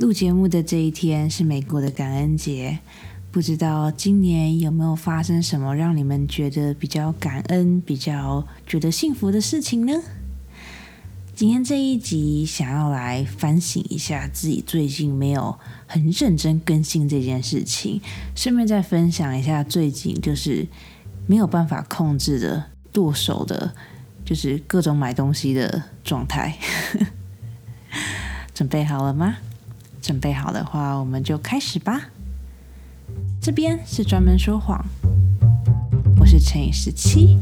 录节目的这一天是美国的感恩节，不知道今年有没有发生什么让你们觉得比较感恩、比较觉得幸福的事情呢？今天这一集想要来反省一下自己最近没有很认真更新这件事情，顺便再分享一下最近就是没有办法控制的剁手的，就是各种买东西的状态。准备好了吗？准备好的话，我们就开始吧。这边是专门说谎，我是乘以十七。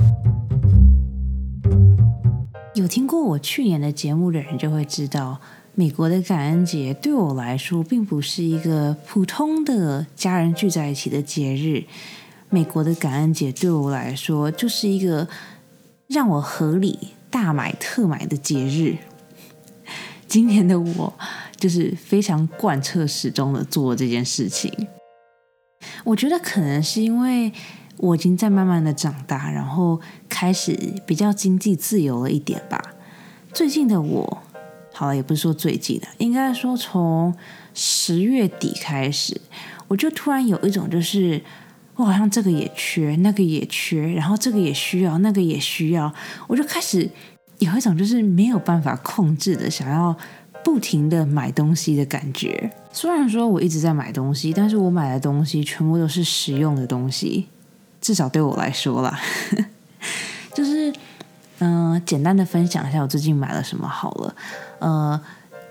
有听过我去年的节目的人就会知道，美国的感恩节对我来说并不是一个普通的家人聚在一起的节日。美国的感恩节对我来说就是一个让我合理大买特买的节日。今年的我。就是非常贯彻始终的做这件事情。我觉得可能是因为我已经在慢慢的长大，然后开始比较经济自由了一点吧。最近的我，好了，也不是说最近的，应该说从十月底开始，我就突然有一种就是我好像这个也缺，那个也缺，然后这个也需要，那个也需要，我就开始有一种就是没有办法控制的想要。不停的买东西的感觉，虽然说我一直在买东西，但是我买的东西全部都是实用的东西，至少对我来说啦。就是嗯，简单的分享一下我最近买了什么好了。呃，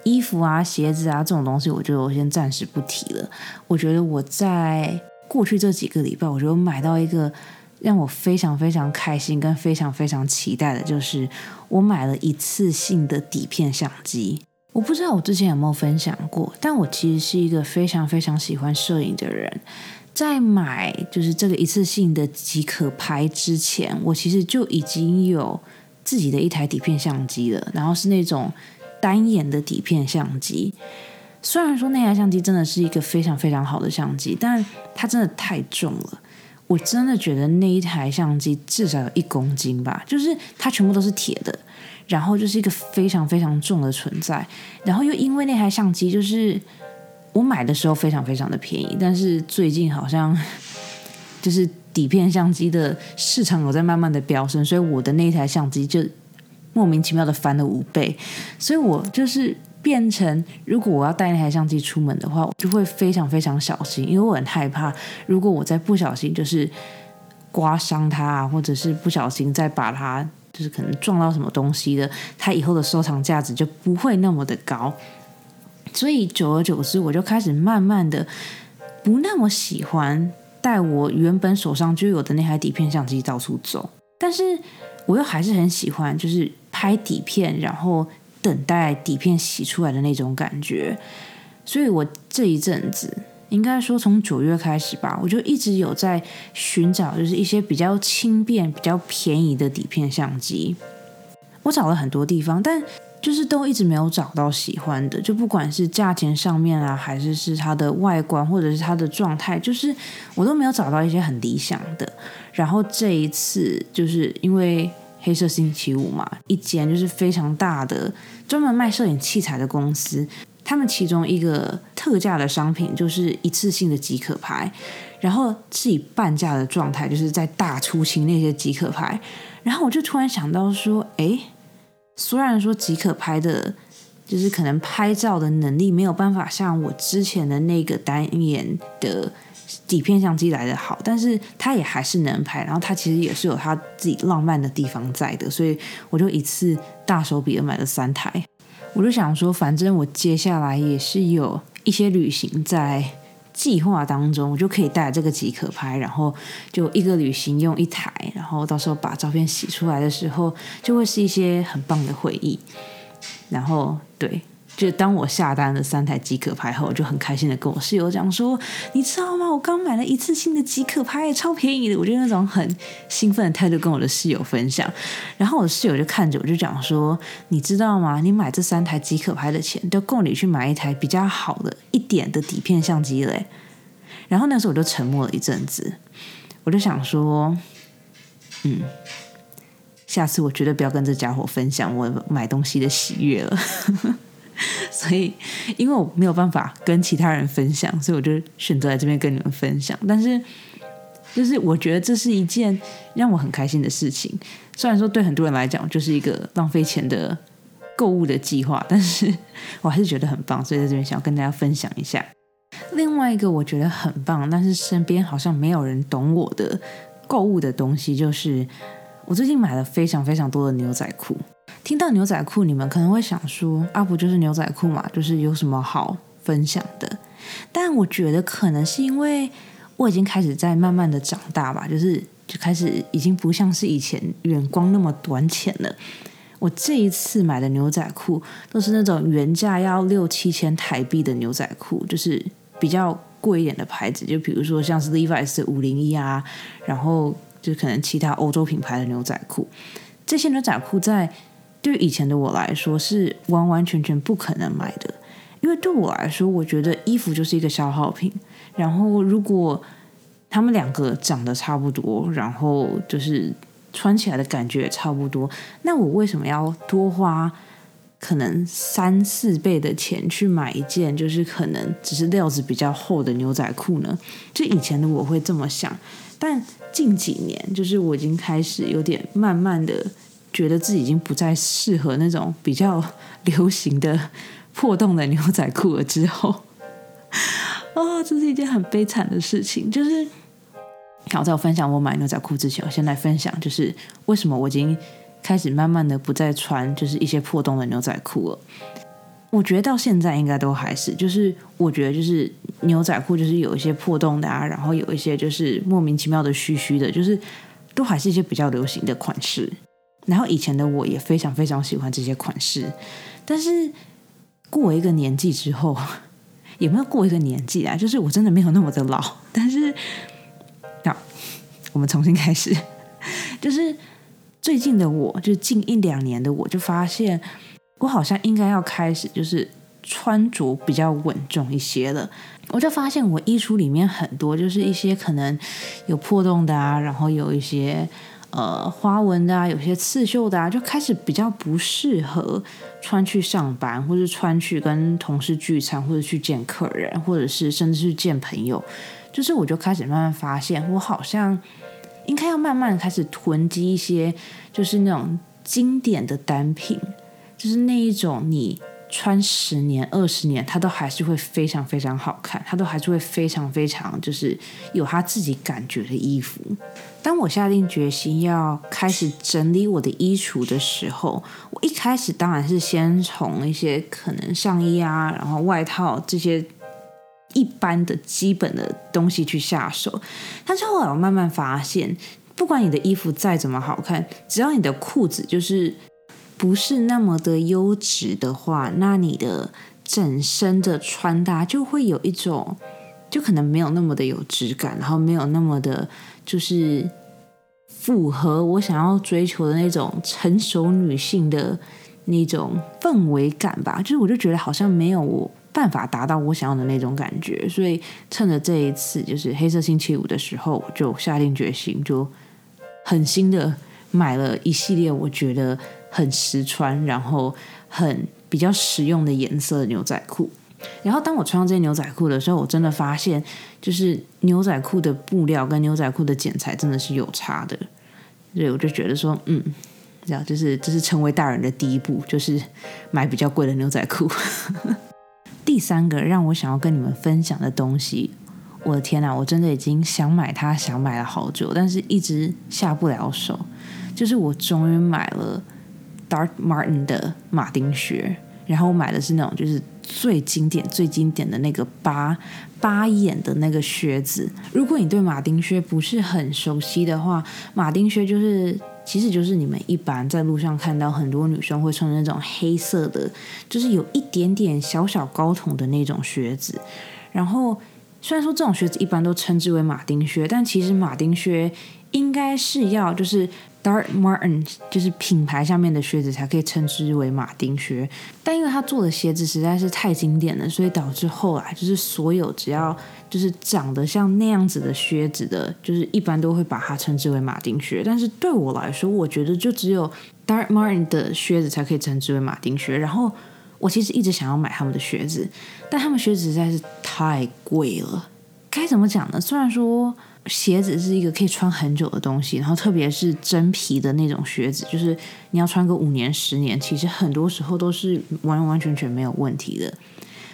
衣服啊、鞋子啊这种东西，我觉得我先暂时不提了。我觉得我在过去这几个礼拜，我觉得买到一个让我非常非常开心跟非常非常期待的，就是我买了一次性的底片相机。我不知道我之前有没有分享过，但我其实是一个非常非常喜欢摄影的人。在买就是这个一次性的即可拍之前，我其实就已经有自己的一台底片相机了，然后是那种单眼的底片相机。虽然说那台相机真的是一个非常非常好的相机，但它真的太重了。我真的觉得那一台相机至少有一公斤吧，就是它全部都是铁的。然后就是一个非常非常重的存在，然后又因为那台相机，就是我买的时候非常非常的便宜，但是最近好像 就是底片相机的市场有在慢慢的飙升，所以我的那台相机就莫名其妙的翻了五倍，所以我就是变成如果我要带那台相机出门的话，我就会非常非常小心，因为我很害怕，如果我在不小心就是刮伤它啊，或者是不小心再把它。就是可能撞到什么东西的，它以后的收藏价值就不会那么的高，所以久而久之，我就开始慢慢的不那么喜欢带我原本手上就有的那台底片相机到处走，但是我又还是很喜欢，就是拍底片，然后等待底片洗出来的那种感觉，所以我这一阵子。应该说，从九月开始吧，我就一直有在寻找，就是一些比较轻便、比较便宜的底片相机。我找了很多地方，但就是都一直没有找到喜欢的。就不管是价钱上面啊，还是是它的外观，或者是它的状态，就是我都没有找到一些很理想的。然后这一次，就是因为黑色星期五嘛，一间就是非常大的专门卖摄影器材的公司。他们其中一个特价的商品就是一次性的即可拍，然后是以半价的状态，就是在大出清那些即可拍。然后我就突然想到说，哎，虽然说即可拍的，就是可能拍照的能力没有办法像我之前的那个单眼的底片相机来的好，但是它也还是能拍。然后它其实也是有它自己浪漫的地方在的，所以我就一次大手笔的买了三台。我就想说，反正我接下来也是有一些旅行在计划当中，我就可以带这个即可拍，然后就一个旅行用一台，然后到时候把照片洗出来的时候，就会是一些很棒的回忆。然后，对。就当我下单了三台即可拍后，我就很开心的跟我室友讲说：“你知道吗？我刚买了一次性的即可拍，超便宜的。”我就那种很兴奋的态度跟我的室友分享。然后我的室友就看着我就讲说：“你知道吗？你买这三台即可拍的钱，都够你去买一台比较好的一点的底片相机嘞。”然后那时候我就沉默了一阵子，我就想说：“嗯，下次我绝对不要跟这家伙分享我买东西的喜悦了。” 所以因为我没有办法跟其他人分享，所以我就选择在这边跟你们分享。但是，就是我觉得这是一件让我很开心的事情。虽然说对很多人来讲就是一个浪费钱的购物的计划，但是我还是觉得很棒，所以在这边想要跟大家分享一下。另外一个我觉得很棒，但是身边好像没有人懂我的购物的东西，就是我最近买了非常非常多的牛仔裤。听到牛仔裤，你们可能会想说：“啊，不就是牛仔裤嘛，就是有什么好分享的？”但我觉得可能是因为我已经开始在慢慢的长大吧，就是就开始已经不像是以前眼光那么短浅了。我这一次买的牛仔裤都是那种原价要六七千台币的牛仔裤，就是比较贵一点的牌子，就比如说像是 Levi's 五零一啊，然后就可能其他欧洲品牌的牛仔裤。这些牛仔裤在对于以前的我来说是完完全全不可能买的，因为对我来说，我觉得衣服就是一个消耗品。然后如果他们两个长得差不多，然后就是穿起来的感觉也差不多，那我为什么要多花可能三四倍的钱去买一件就是可能只是料子比较厚的牛仔裤呢？就以前的我会这么想，但近几年就是我已经开始有点慢慢的。觉得自己已经不再适合那种比较流行的破洞的牛仔裤了之后，啊，这是一件很悲惨的事情。就是，好，在我分享我买牛仔裤之前，我先来分享，就是为什么我已经开始慢慢的不再穿，就是一些破洞的牛仔裤了。我觉得到现在应该都还是，就是我觉得就是牛仔裤就是有一些破洞的啊，然后有一些就是莫名其妙的虚虚的，就是都还是一些比较流行的款式。然后以前的我也非常非常喜欢这些款式，但是过一个年纪之后，有没有过一个年纪啊？就是我真的没有那么的老，但是好，我们重新开始。就是最近的我，就近一两年的我，就发现我好像应该要开始就是穿着比较稳重一些了。我就发现我衣橱里面很多就是一些可能有破洞的啊，然后有一些。呃，花纹的啊，有些刺绣的啊，就开始比较不适合穿去上班，或者穿去跟同事聚餐，或者去见客人，或者是甚至是见朋友。就是我就开始慢慢发现，我好像应该要慢慢开始囤积一些，就是那种经典的单品，就是那一种你。穿十年、二十年，它都还是会非常非常好看，它都还是会非常非常就是有他自己感觉的衣服。当我下定决心要开始整理我的衣橱的时候，我一开始当然是先从一些可能上衣啊，然后外套这些一般的基本的东西去下手。但是后来我慢慢发现，不管你的衣服再怎么好看，只要你的裤子就是。不是那么的优质的话，那你的整身的穿搭就会有一种，就可能没有那么的有质感，然后没有那么的，就是符合我想要追求的那种成熟女性的那种氛围感吧。就是我就觉得好像没有办法达到我想要的那种感觉，所以趁着这一次就是黑色星期五的时候，就下定决心，就狠心的买了一系列，我觉得。很实穿，然后很比较实用的颜色的牛仔裤。然后当我穿上这些牛仔裤的时候，我真的发现，就是牛仔裤的布料跟牛仔裤的剪裁真的是有差的。所以我就觉得说，嗯，这样就是这是成为大人的第一步，就是买比较贵的牛仔裤。第三个让我想要跟你们分享的东西，我的天哪，我真的已经想买它，想买了好久，但是一直下不了手。就是我终于买了。Dark Martin 的马丁靴，然后我买的是那种就是最经典、最经典的那个八八眼的那个靴子。如果你对马丁靴不是很熟悉的话，马丁靴就是其实就是你们一般在路上看到很多女生会穿那种黑色的，就是有一点点小小高筒的那种靴子。然后虽然说这种靴子一般都称之为马丁靴，但其实马丁靴应该是要就是。Dark Martin 就是品牌下面的靴子才可以称之为马丁靴，但因为他做的鞋子实在是太经典了，所以导致后来就是所有只要就是长得像那样子的靴子的，就是一般都会把它称之为马丁靴。但是对我来说，我觉得就只有 Dark Martin 的靴子才可以称之为马丁靴。然后我其实一直想要买他们的靴子，但他们靴子实在是太贵了。该怎么讲呢？虽然说鞋子是一个可以穿很久的东西，然后特别是真皮的那种靴子，就是你要穿个五年、十年，其实很多时候都是完完全全没有问题的。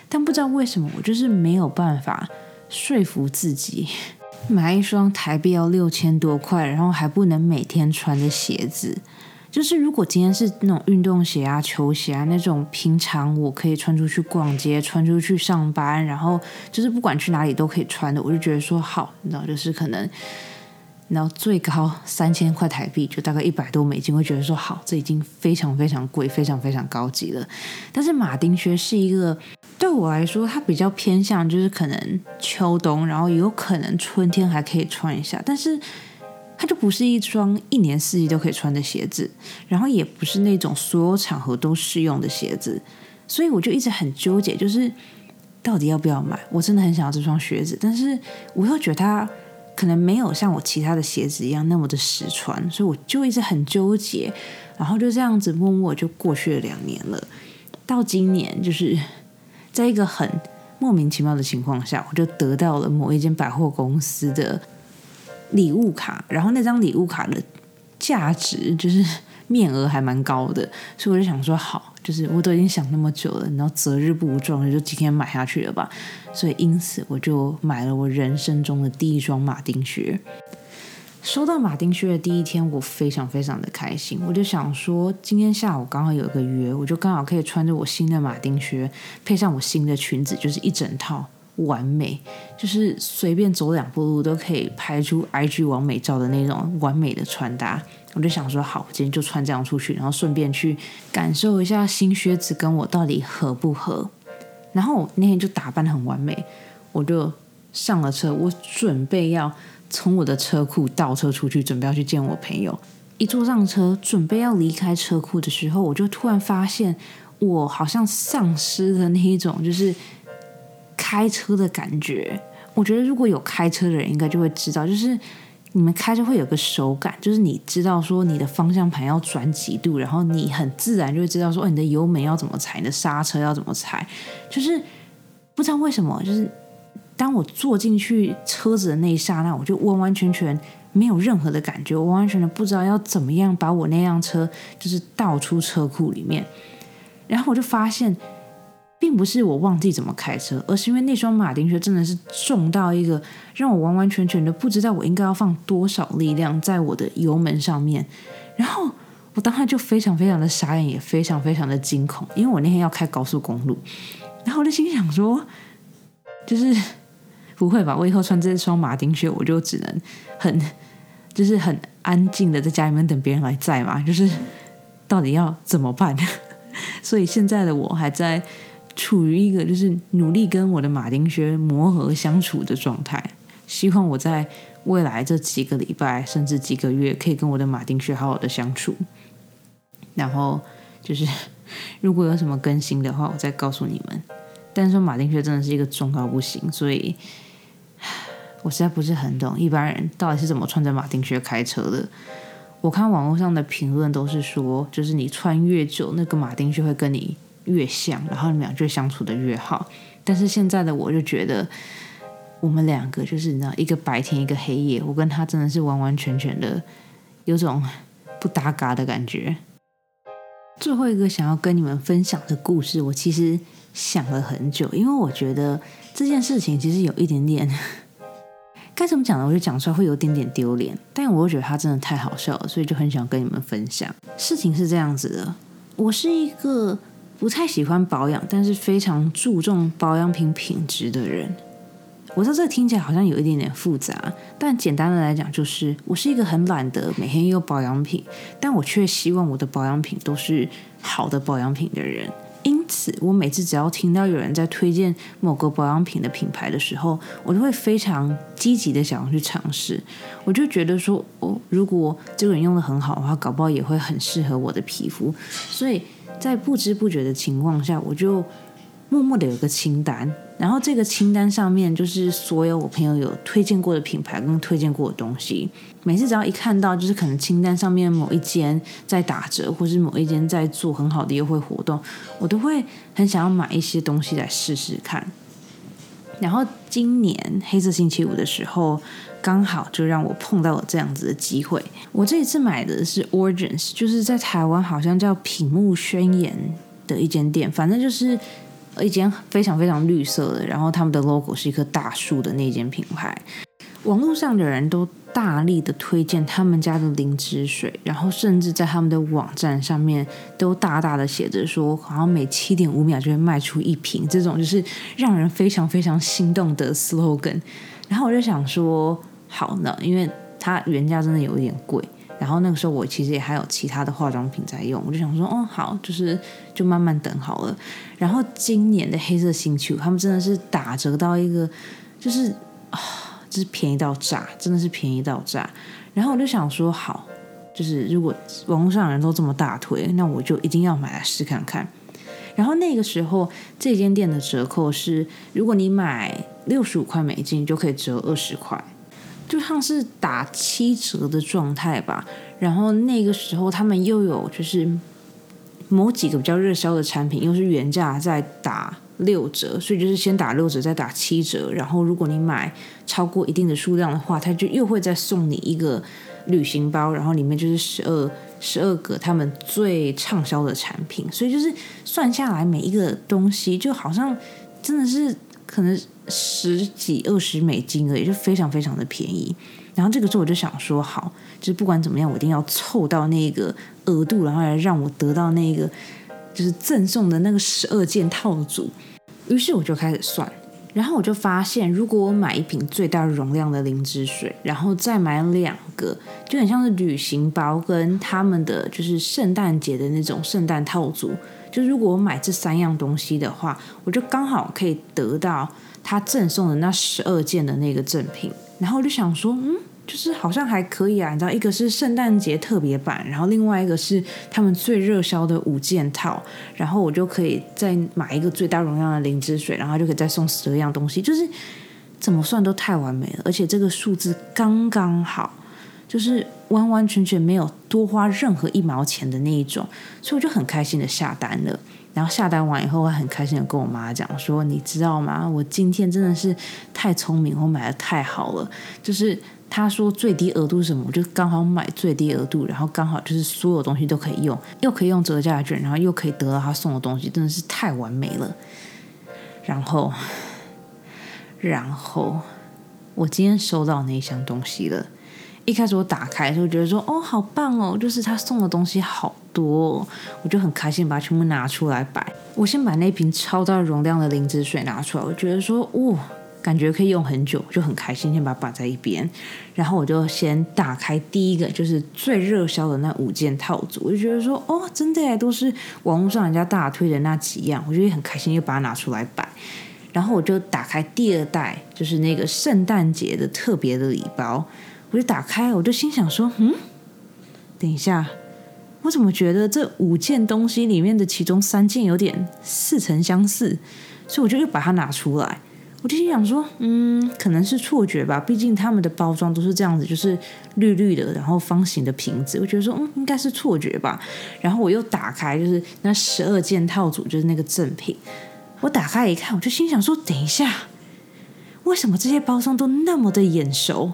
但不知道为什么，我就是没有办法说服自己买一双台币要六千多块，然后还不能每天穿的鞋子。就是如果今天是那种运动鞋啊、球鞋啊那种，平常我可以穿出去逛街、穿出去上班，然后就是不管去哪里都可以穿的，我就觉得说好，你知道，就是可能，然后最高三千块台币，就大概一百多美金，会觉得说好，这已经非常非常贵、非常非常高级了。但是马丁靴是一个对我来说，它比较偏向就是可能秋冬，然后有可能春天还可以穿一下，但是。它就不是一双一年四季都可以穿的鞋子，然后也不是那种所有场合都适用的鞋子，所以我就一直很纠结，就是到底要不要买。我真的很想要这双靴子，但是我又觉得它可能没有像我其他的鞋子一样那么的实穿，所以我就一直很纠结。然后就这样子默默就过去了两年了，到今年就是在一个很莫名其妙的情况下，我就得到了某一间百货公司的。礼物卡，然后那张礼物卡的价值就是面额还蛮高的，所以我就想说，好，就是我都已经想那么久了，然后择日不如撞日，就今天买下去了吧。所以因此我就买了我人生中的第一双马丁靴。收到马丁靴的第一天，我非常非常的开心，我就想说，今天下午刚好有一个约，我就刚好可以穿着我新的马丁靴，配上我新的裙子，就是一整套。完美，就是随便走两步路都可以拍出 IG 完美照的那种完美的穿搭。我就想说，好，今天就穿这样出去，然后顺便去感受一下新靴子跟我到底合不合。然后那天就打扮的很完美，我就上了车，我准备要从我的车库倒车出去，准备要去见我朋友。一坐上车，准备要离开车库的时候，我就突然发现，我好像丧失了那一种，就是。开车的感觉，我觉得如果有开车的人，应该就会知道，就是你们开车会有个手感，就是你知道说你的方向盘要转几度，然后你很自然就会知道说，你的油门要怎么踩，你的刹车要怎么踩，就是不知道为什么，就是当我坐进去车子的那一刹那，我就完完全全没有任何的感觉，我完完全全不知道要怎么样把我那辆车就是倒出车库里面，然后我就发现。并不是我忘记怎么开车，而是因为那双马丁靴真的是重到一个让我完完全全的不知道我应该要放多少力量在我的油门上面。然后我当时就非常非常的傻眼，也非常非常的惊恐，因为我那天要开高速公路。然后我就心想说，就是不会吧？我以后穿这双马丁靴，我就只能很就是很安静的在家里面等别人来载嘛？就是到底要怎么办？所以现在的我还在。处于一个就是努力跟我的马丁靴磨合相处的状态，希望我在未来这几个礼拜甚至几个月可以跟我的马丁靴好好的相处。然后就是如果有什么更新的话，我再告诉你们。但是说马丁靴真的是一个重到不行，所以我实在不是很懂一般人到底是怎么穿着马丁靴开车的。我看网络上的评论都是说，就是你穿越久，那个马丁靴会跟你。越像，然后你们俩就相处的越好。但是现在的我就觉得，我们两个就是你知道，一个白天，一个黑夜。我跟他真的是完完全全的有种不搭嘎的感觉。最后一个想要跟你们分享的故事，我其实想了很久，因为我觉得这件事情其实有一点点 该怎么讲呢？我就讲出来会有点点丢脸，但我又觉得他真的太好笑了，所以就很想跟你们分享。事情是这样子的，我是一个。不太喜欢保养，但是非常注重保养品品质的人。我知道这听起来好像有一点点复杂，但简单的来讲，就是我是一个很懒得每天用保养品，但我却希望我的保养品都是好的保养品的人。因此，我每次只要听到有人在推荐某个保养品的品牌的时候，我就会非常积极的想要去尝试。我就觉得说，哦，如果这个人用的很好的话，搞不好也会很适合我的皮肤。所以。在不知不觉的情况下，我就默默的有个清单，然后这个清单上面就是所有我朋友有推荐过的品牌跟推荐过的东西。每次只要一看到，就是可能清单上面某一间在打折，或是某一间在做很好的优惠活动，我都会很想要买一些东西来试试看。然后今年黑色星期五的时候，刚好就让我碰到了这样子的机会。我这一次买的是 Origins，就是在台湾好像叫屏幕宣言的一间店，反正就是一间非常非常绿色的，然后他们的 logo 是一棵大树的那间品牌。网络上的人都大力的推荐他们家的灵芝水，然后甚至在他们的网站上面都大大的写着说，好像每七点五秒就会卖出一瓶，这种就是让人非常非常心动的 slogan。然后我就想说，好呢，因为它原价真的有一点贵，然后那个时候我其实也还有其他的化妆品在用，我就想说，哦，好，就是就慢慢等好了。然后今年的黑色星期五，他们真的是打折到一个，就是啊。是便宜到炸，真的是便宜到炸。然后我就想说，好，就是如果网络上人都这么大推，那我就一定要买来试看看。然后那个时候，这间店的折扣是，如果你买六十五块美金，就可以折二十块，就像是打七折的状态吧。然后那个时候，他们又有就是某几个比较热销的产品，又是原价在打。六折，所以就是先打六折，再打七折。然后如果你买超过一定的数量的话，他就又会再送你一个旅行包，然后里面就是十二十二个他们最畅销的产品。所以就是算下来，每一个东西就好像真的是可能十几二十美金而已，就非常非常的便宜。然后这个时候我就想说，好，就是不管怎么样，我一定要凑到那个额度，然后来让我得到那个。就是赠送的那个十二件套组，于是我就开始算，然后我就发现，如果我买一瓶最大容量的灵芝水，然后再买两个，就很像是旅行包跟他们的就是圣诞节的那种圣诞套组，就如果我买这三样东西的话，我就刚好可以得到他赠送的那十二件的那个赠品，然后我就想说，嗯。就是好像还可以啊，你知道，一个是圣诞节特别版，然后另外一个是他们最热销的五件套，然后我就可以再买一个最大容量的灵芝水，然后就可以再送十二样东西，就是怎么算都太完美了，而且这个数字刚刚好，就是完完全全没有多花任何一毛钱的那一种，所以我就很开心的下单了。然后下单完以后，我很开心的跟我妈讲说：“你知道吗？我今天真的是太聪明，我买的太好了，就是。”他说最低额度是什么？我就刚好买最低额度，然后刚好就是所有东西都可以用，又可以用折价券，然后又可以得到他送的东西，真的是太完美了。然后，然后我今天收到那一箱东西了。一开始我打开的时候觉得说，哦，好棒哦，就是他送的东西好多，我就很开心把它全部拿出来摆。我先把那瓶超大容量的灵芝水拿出来，我觉得说，哇。感觉可以用很久，就很开心，先把它摆在一边。然后我就先打开第一个，就是最热销的那五件套组，我就觉得说，哦，真的都是网络上人家大推的那几样，我觉得很开心，就把它拿出来摆。然后我就打开第二袋，就是那个圣诞节的特别的礼包，我就打开，我就心想说，嗯，等一下，我怎么觉得这五件东西里面的其中三件有点似曾相似？所以我就又把它拿出来。我就心想说，嗯，可能是错觉吧，毕竟他们的包装都是这样子，就是绿绿的，然后方形的瓶子。我觉得说，嗯，应该是错觉吧。然后我又打开，就是那十二件套组，就是那个赠品。我打开一看，我就心想说，等一下，为什么这些包装都那么的眼熟？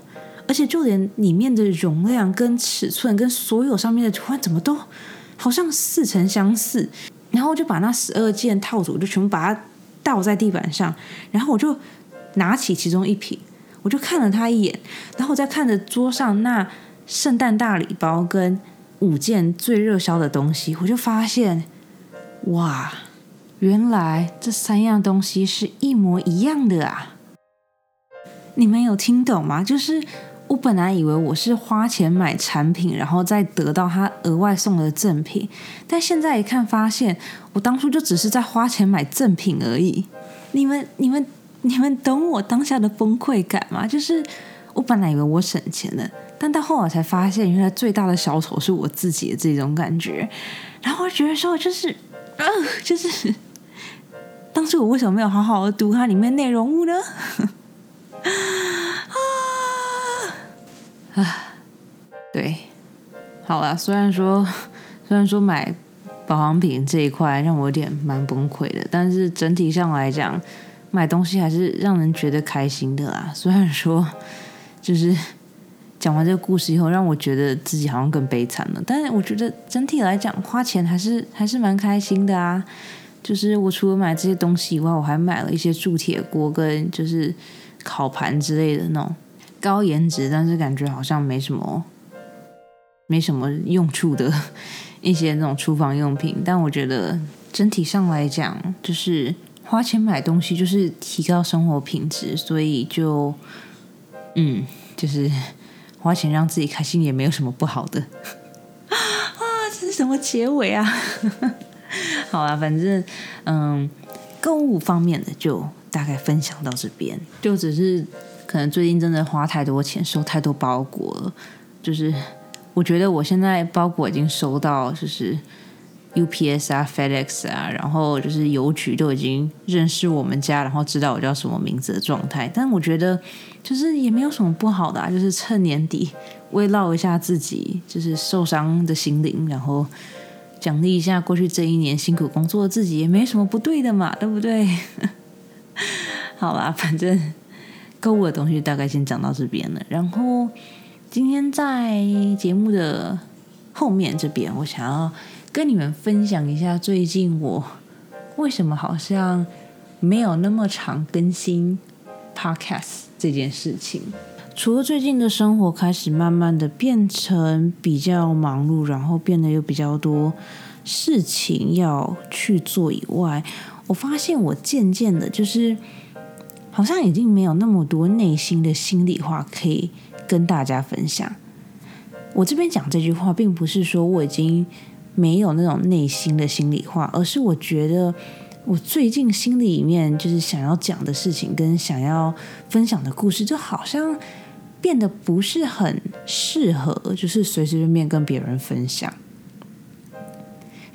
而且就连里面的容量、跟尺寸、跟所有上面的图案，怎么都好像似曾相似？然后我就把那十二件套组就全部把它。倒在地板上，然后我就拿起其中一瓶，我就看了他一眼，然后我再看着桌上那圣诞大礼包跟五件最热销的东西，我就发现，哇，原来这三样东西是一模一样的啊！你们有听懂吗？就是。我本来以为我是花钱买产品，然后再得到他额外送的赠品，但现在一看，发现我当初就只是在花钱买赠品而已。你们、你们、你们懂我当下的崩溃感吗？就是我本来以为我省钱了，但到后来才发现，原来最大的小丑是我自己的这种感觉。然后我觉得说，就是，呃，就是当初我为什么没有好好的读它里面内容物呢？啊，啊 对，好了，虽然说虽然说买保养品这一块让我有点蛮崩溃的，但是整体上来讲，买东西还是让人觉得开心的啦。虽然说就是讲完这个故事以后，让我觉得自己好像更悲惨了，但是我觉得整体来讲，花钱还是还是蛮开心的啊。就是我除了买这些东西以外，我还买了一些铸铁锅跟就是烤盘之类的那种高颜值，但是感觉好像没什么没什么用处的 一些那种厨房用品。但我觉得整体上来讲，就是花钱买东西就是提高生活品质，所以就嗯，就是花钱让自己开心也没有什么不好的。啊，这是什么结尾啊？好啊，反正嗯，购物方面的就大概分享到这边，就只是可能最近真的花太多钱，收太多包裹了。就是我觉得我现在包裹已经收到，就是 UPS 啊、FedEx 啊，然后就是邮局都已经认识我们家，然后知道我叫什么名字的状态。但我觉得就是也没有什么不好的，啊，就是趁年底慰劳一下自己，就是受伤的心灵，然后。奖励一下过去这一年辛苦工作的自己，也没什么不对的嘛，对不对？好啦，反正购物的东西大概先讲到这边了。然后今天在节目的后面这边，我想要跟你们分享一下最近我为什么好像没有那么常更新 podcast 这件事情。除了最近的生活开始慢慢的变成比较忙碌，然后变得有比较多事情要去做以外，我发现我渐渐的，就是好像已经没有那么多内心的心里话可以跟大家分享。我这边讲这句话，并不是说我已经没有那种内心的心里话，而是我觉得我最近心里面就是想要讲的事情，跟想要分享的故事，就好像。变得不是很适合，就是随随便便跟别人分享。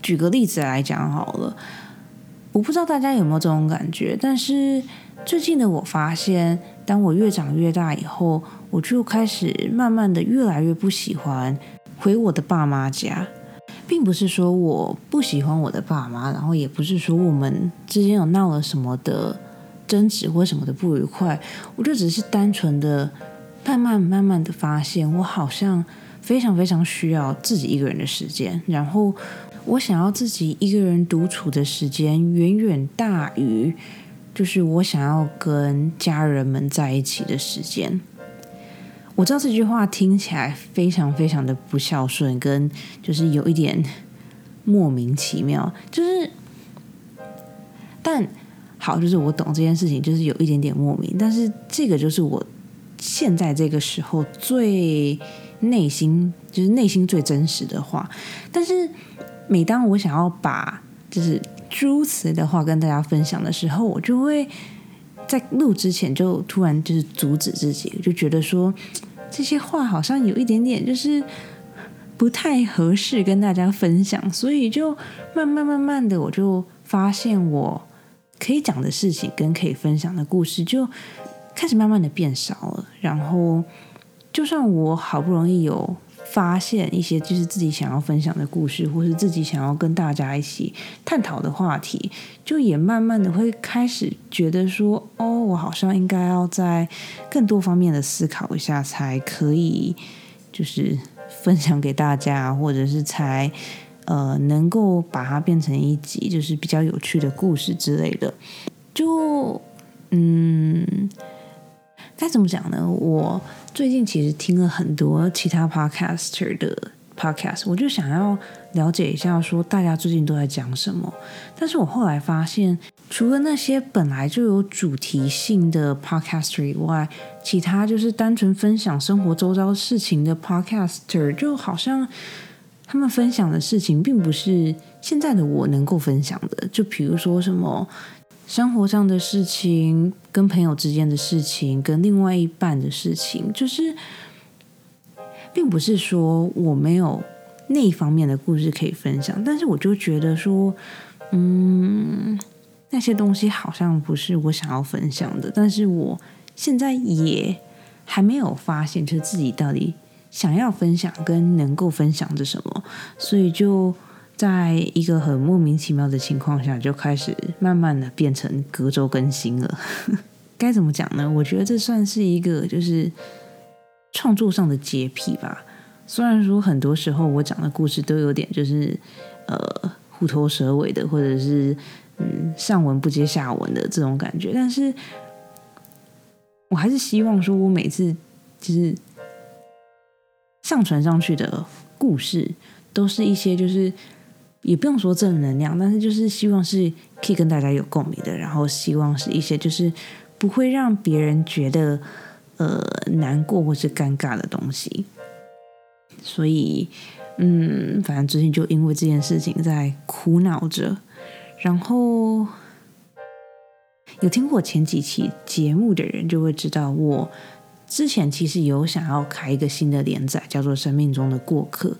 举个例子来讲好了，我不知道大家有没有这种感觉，但是最近的我发现，当我越长越大以后，我就开始慢慢的越来越不喜欢回我的爸妈家，并不是说我不喜欢我的爸妈，然后也不是说我们之间有闹了什么的争执或什么的不愉快，我就只是单纯的。慢慢慢慢的发现，我好像非常非常需要自己一个人的时间，然后我想要自己一个人独处的时间远远大于，就是我想要跟家人们在一起的时间。我知道这句话听起来非常非常的不孝顺，跟就是有一点莫名其妙，就是，但好，就是我懂这件事情，就是有一点点莫名，但是这个就是我。现在这个时候最内心就是内心最真实的话，但是每当我想要把就是诸此的话跟大家分享的时候，我就会在录之前就突然就是阻止自己，就觉得说这些话好像有一点点就是不太合适跟大家分享，所以就慢慢慢慢的我就发现我可以讲的事情跟可以分享的故事就。开始慢慢的变少了，然后就算我好不容易有发现一些就是自己想要分享的故事，或是自己想要跟大家一起探讨的话题，就也慢慢的会开始觉得说，哦，我好像应该要在更多方面的思考一下，才可以就是分享给大家，或者是才呃能够把它变成一集就是比较有趣的故事之类的，就嗯。该怎么讲呢？我最近其实听了很多其他 podcaster 的 podcast，我就想要了解一下，说大家最近都在讲什么。但是我后来发现，除了那些本来就有主题性的 podcaster 以外，其他就是单纯分享生活周遭事情的 podcaster，就好像他们分享的事情并不是现在的我能够分享的。就比如说什么。生活上的事情，跟朋友之间的事情，跟另外一半的事情，就是并不是说我没有那方面的故事可以分享，但是我就觉得说，嗯，那些东西好像不是我想要分享的，但是我现在也还没有发现，就是自己到底想要分享跟能够分享的什么，所以就在一个很莫名其妙的情况下，就开始慢慢的变成隔周更新了。该怎么讲呢？我觉得这算是一个就是创作上的洁癖吧。虽然说很多时候我讲的故事都有点就是呃虎头蛇尾的，或者是。嗯，上文不接下文的这种感觉，但是我还是希望说，我每次就是上传上去的故事，都是一些就是也不用说正能量，但是就是希望是可以跟大家有共鸣的，然后希望是一些就是不会让别人觉得呃难过或是尴尬的东西。所以，嗯，反正最近就因为这件事情在苦恼着。然后有听过前几期节目的人就会知道，我之前其实有想要开一个新的连载，叫做《生命中的过客》。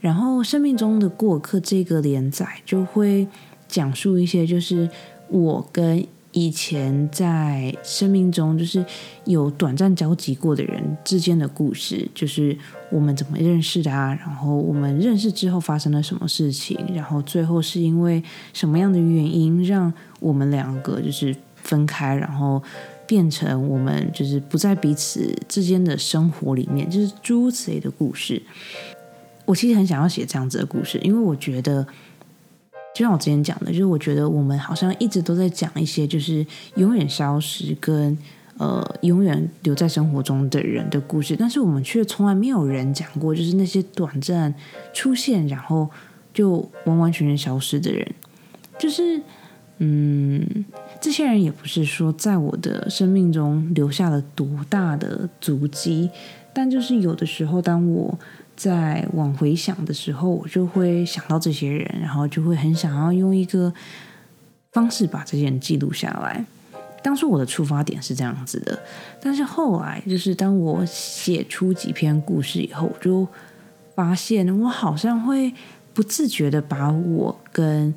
然后《生命中的过客》这个连载就会讲述一些，就是我跟。以前在生命中就是有短暂交集过的人之间的故事，就是我们怎么认识的啊？然后我们认识之后发生了什么事情？然后最后是因为什么样的原因让我们两个就是分开，然后变成我们就是不在彼此之间的生活里面，就是诸如此类的故事。我其实很想要写这样子的故事，因为我觉得。就像我之前讲的，就是我觉得我们好像一直都在讲一些就是永远消失跟呃永远留在生活中的人的故事，但是我们却从来没有人讲过，就是那些短暂出现然后就完完全全消失的人。就是嗯，这些人也不是说在我的生命中留下了多大的足迹，但就是有的时候当我。在往回想的时候，我就会想到这些人，然后就会很想要用一个方式把这些人记录下来。当初我的出发点是这样子的，但是后来就是当我写出几篇故事以后，我就发现我好像会不自觉的把我跟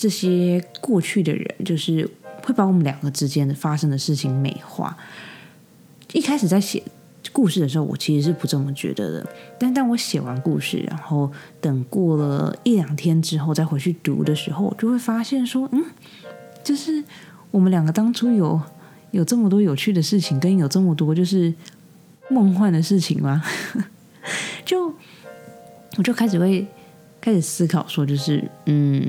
这些过去的人，就是会把我们两个之间的发生的事情美化。一开始在写。故事的时候，我其实是不这么觉得的。但当我写完故事，然后等过了一两天之后再回去读的时候，我就会发现说，嗯，就是我们两个当初有有这么多有趣的事情，跟有这么多就是梦幻的事情吗？就我就开始会。开始思考说，就是嗯，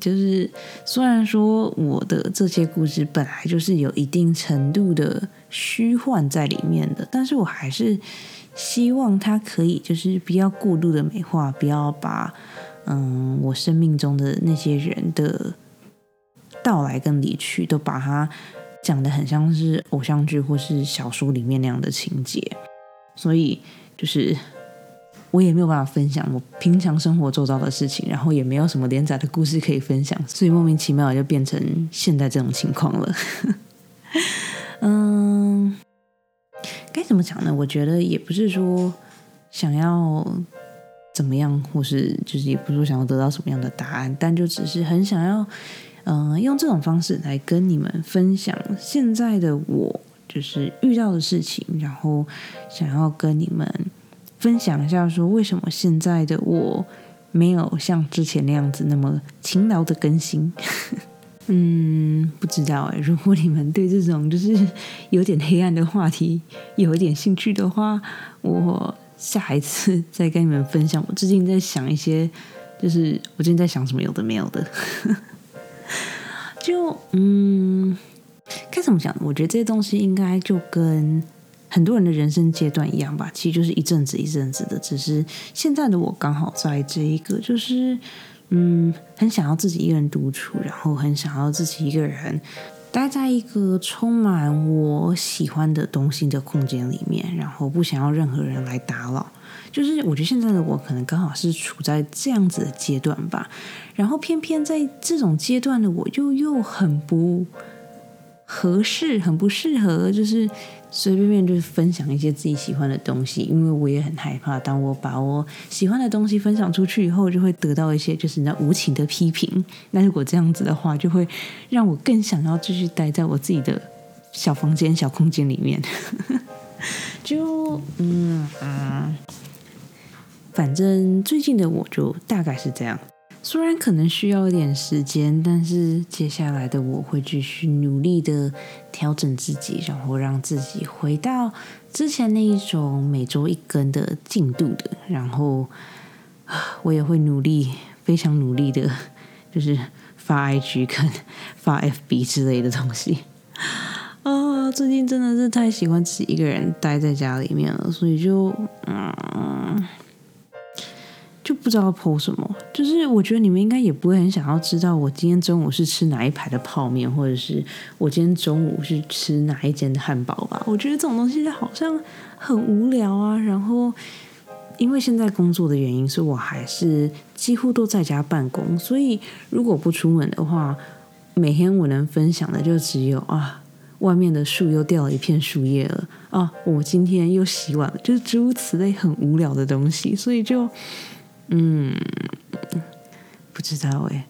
就是虽然说我的这些故事本来就是有一定程度的虚幻在里面的，但是我还是希望它可以就是不要过度的美化，不要把嗯我生命中的那些人的到来跟离去都把它讲的很像是偶像剧或是小说里面那样的情节，所以就是。我也没有办法分享我平常生活做到的事情，然后也没有什么连载的故事可以分享，所以莫名其妙就变成现在这种情况了。嗯，该怎么讲呢？我觉得也不是说想要怎么样，或是就是也不是说想要得到什么样的答案，但就只是很想要，嗯，用这种方式来跟你们分享现在的我，就是遇到的事情，然后想要跟你们。分享一下，说为什么现在的我没有像之前那样子那么勤劳的更新？嗯，不知道哎。如果你们对这种就是有点黑暗的话题有一点兴趣的话，我下一次再跟你们分享。我最近在想一些，就是我最近在想什么有的没有的。就嗯，该怎么讲？我觉得这些东西应该就跟。很多人的人生阶段一样吧，其实就是一阵子一阵子的。只是现在的我刚好在这一个，就是嗯，很想要自己一个人独处，然后很想要自己一个人待在一个充满我喜欢的东西的空间里面，然后不想要任何人来打扰。就是我觉得现在的我可能刚好是处在这样子的阶段吧。然后偏偏在这种阶段的我，就又很不。合适，很不适合，就是随随便便就是分享一些自己喜欢的东西，因为我也很害怕，当我把我喜欢的东西分享出去以后，就会得到一些就是那无情的批评。那如果这样子的话，就会让我更想要继续待在我自己的小房间、小空间里面。就嗯嗯，反正最近的我就大概是这样。虽然可能需要一点时间，但是接下来的我会继续努力的调整自己，然后让自己回到之前那一种每周一根的进度的。然后，我也会努力，非常努力的，就是发 IG 跟 发 FB 之类的东西。啊，最近真的是太喜欢自己一个人待在家里面了，所以就嗯。就不知道剖什么，就是我觉得你们应该也不会很想要知道我今天中午是吃哪一排的泡面，或者是我今天中午是吃哪一间的汉堡吧？我觉得这种东西好像很无聊啊。然后因为现在工作的原因，所以我还是几乎都在家办公，所以如果不出门的话，每天我能分享的就只有啊，外面的树又掉了一片树叶了啊，我今天又洗碗了，就是诸如此类很无聊的东西，所以就。嗯，不知道哎，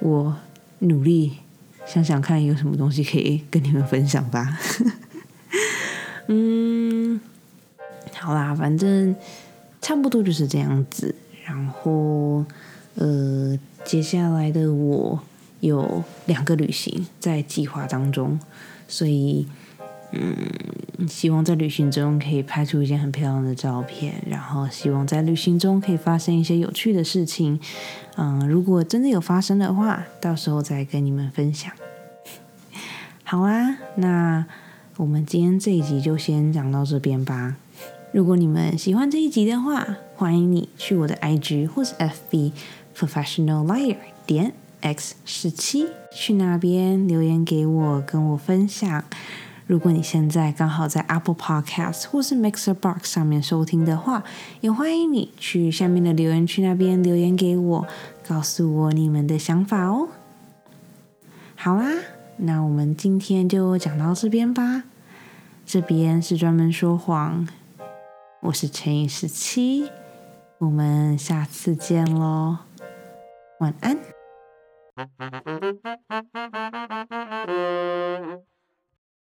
我努力想想看有什么东西可以跟你们分享吧。嗯，好啦，反正差不多就是这样子。然后，呃，接下来的我有两个旅行在计划当中，所以。嗯，希望在旅行中可以拍出一件很漂亮的照片，然后希望在旅行中可以发生一些有趣的事情。嗯，如果真的有发生的话，到时候再跟你们分享。好啊，那我们今天这一集就先讲到这边吧。如果你们喜欢这一集的话，欢迎你去我的 IG 或是 FB Professional Liar 点 X 十七，去那边留言给我，跟我分享。如果你现在刚好在 Apple Podcast 或是 Mixer Box 上面收听的话，也欢迎你去下面的留言区那边留言给我，告诉我你们的想法哦。好啦，那我们今天就讲到这边吧。这边是专门说谎，我是陈以十七，我们下次见喽，晚安。